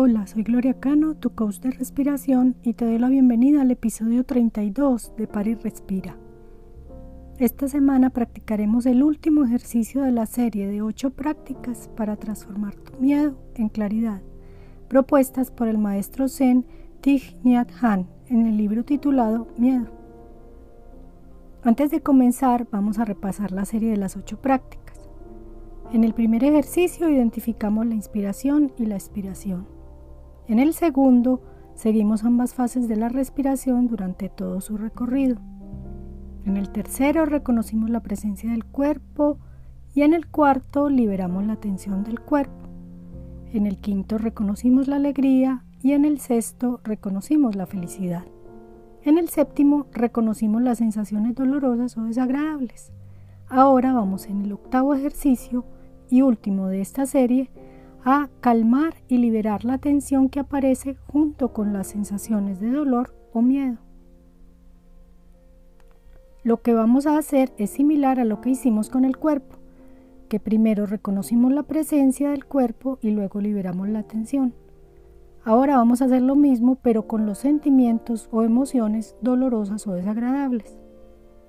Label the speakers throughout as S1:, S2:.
S1: Hola, soy Gloria Cano, tu coach de respiración y te doy la bienvenida al episodio 32 de Par y Respira. Esta semana practicaremos el último ejercicio de la serie de 8 prácticas para transformar tu miedo en claridad, propuestas por el maestro Zen Thich Nhat Hanh en el libro titulado Miedo. Antes de comenzar, vamos a repasar la serie de las 8 prácticas. En el primer ejercicio identificamos la inspiración y la expiración. En el segundo, seguimos ambas fases de la respiración durante todo su recorrido. En el tercero, reconocimos la presencia del cuerpo y en el cuarto, liberamos la tensión del cuerpo. En el quinto, reconocimos la alegría y en el sexto, reconocimos la felicidad. En el séptimo, reconocimos las sensaciones dolorosas o desagradables. Ahora vamos en el octavo ejercicio y último de esta serie a calmar y liberar la tensión que aparece junto con las sensaciones de dolor o miedo. Lo que vamos a hacer es similar a lo que hicimos con el cuerpo, que primero reconocimos la presencia del cuerpo y luego liberamos la tensión. Ahora vamos a hacer lo mismo pero con los sentimientos o emociones dolorosas o desagradables.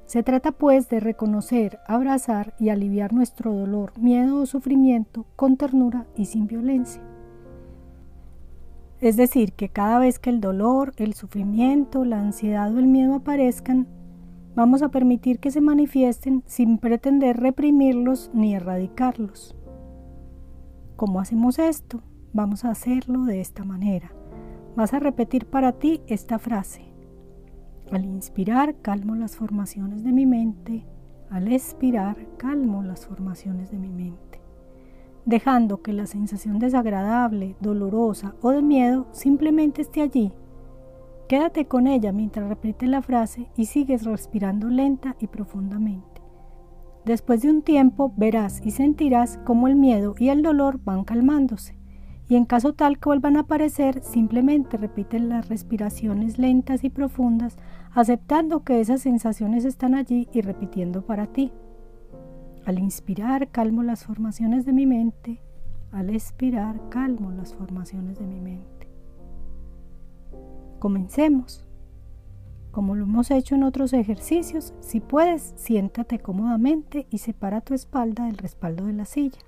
S1: Se trata pues de reconocer, abrazar y aliviar nuestro dolor, miedo o sufrimiento con ternura y sin violencia. Es decir, que cada vez que el dolor, el sufrimiento, la ansiedad o el miedo aparezcan, vamos a permitir que se manifiesten sin pretender reprimirlos ni erradicarlos. ¿Cómo hacemos esto? Vamos a hacerlo de esta manera. Vas a repetir para ti esta frase. Al inspirar, calmo las formaciones de mi mente. Al expirar, calmo las formaciones de mi mente. Dejando que la sensación desagradable, dolorosa o de miedo simplemente esté allí. Quédate con ella mientras repites la frase y sigues respirando lenta y profundamente. Después de un tiempo verás y sentirás cómo el miedo y el dolor van calmándose y en caso tal que vuelvan a aparecer, simplemente repiten las respiraciones lentas y profundas, aceptando que esas sensaciones están allí y repitiendo para ti. Al inspirar, calmo las formaciones de mi mente. Al expirar, calmo las formaciones de mi mente. Comencemos. Como lo hemos hecho en otros ejercicios, si puedes, siéntate cómodamente y separa tu espalda del respaldo de la silla.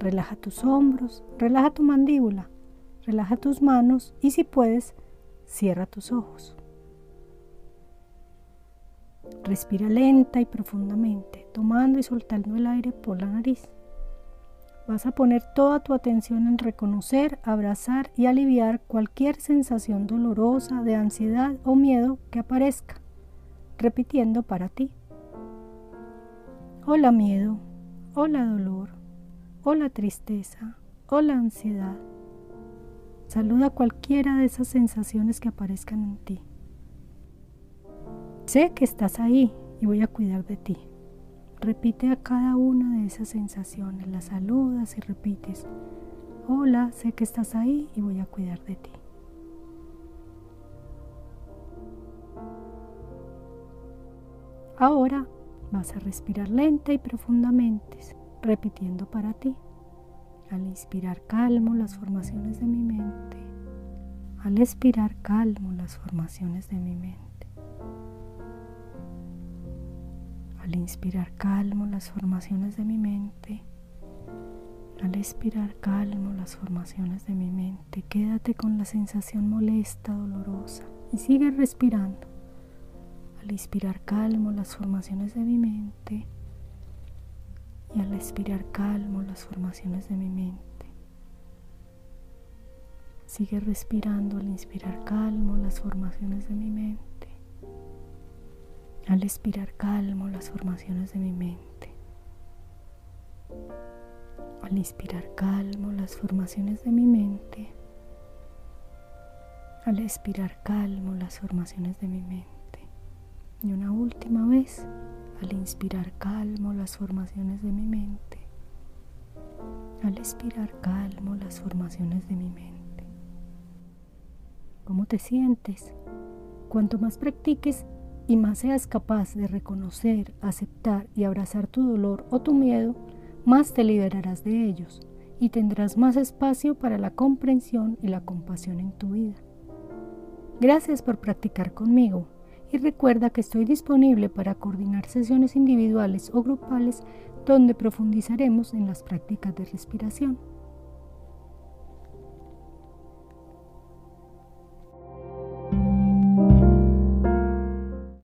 S1: Relaja tus hombros, relaja tu mandíbula, relaja tus manos y si puedes, cierra tus ojos. Respira lenta y profundamente, tomando y soltando el aire por la nariz. Vas a poner toda tu atención en reconocer, abrazar y aliviar cualquier sensación dolorosa de ansiedad o miedo que aparezca, repitiendo para ti. Hola miedo, hola dolor, o la tristeza o la ansiedad. Saluda cualquiera de esas sensaciones que aparezcan en ti. Sé que estás ahí y voy a cuidar de ti. Repite a cada una de esas sensaciones, las saludas y repites, hola, sé que estás ahí y voy a cuidar de ti. Ahora vas a respirar lenta y profundamente repitiendo para ti. Al inspirar calmo las formaciones de mi mente. Al expirar calmo las formaciones de mi mente. Al inspirar calmo las formaciones de mi mente. Al expirar calmo las formaciones de mi mente. Quédate con la sensación molesta, dolorosa y sigue respirando. Al inspirar calmo las formaciones de mi mente al expirar calmo las formaciones de mi mente. Sigue respirando al inspirar calmo las formaciones de mi mente. Al expirar calmo las formaciones de mi mente. Al inspirar calmo las formaciones de mi mente. Al expirar calmo las formaciones de mi mente. Y una última vez al inspirar calmo las formaciones de mi mente. Al expirar calmo las formaciones de mi mente. ¿Cómo te sientes? Cuanto más practiques y más seas capaz de reconocer, aceptar y abrazar tu dolor o tu miedo, más te liberarás de ellos y tendrás más espacio para la comprensión y la compasión en tu vida. Gracias por practicar conmigo y recuerda que estoy disponible para coordinar sesiones individuales o grupales donde profundizaremos en las prácticas de respiración.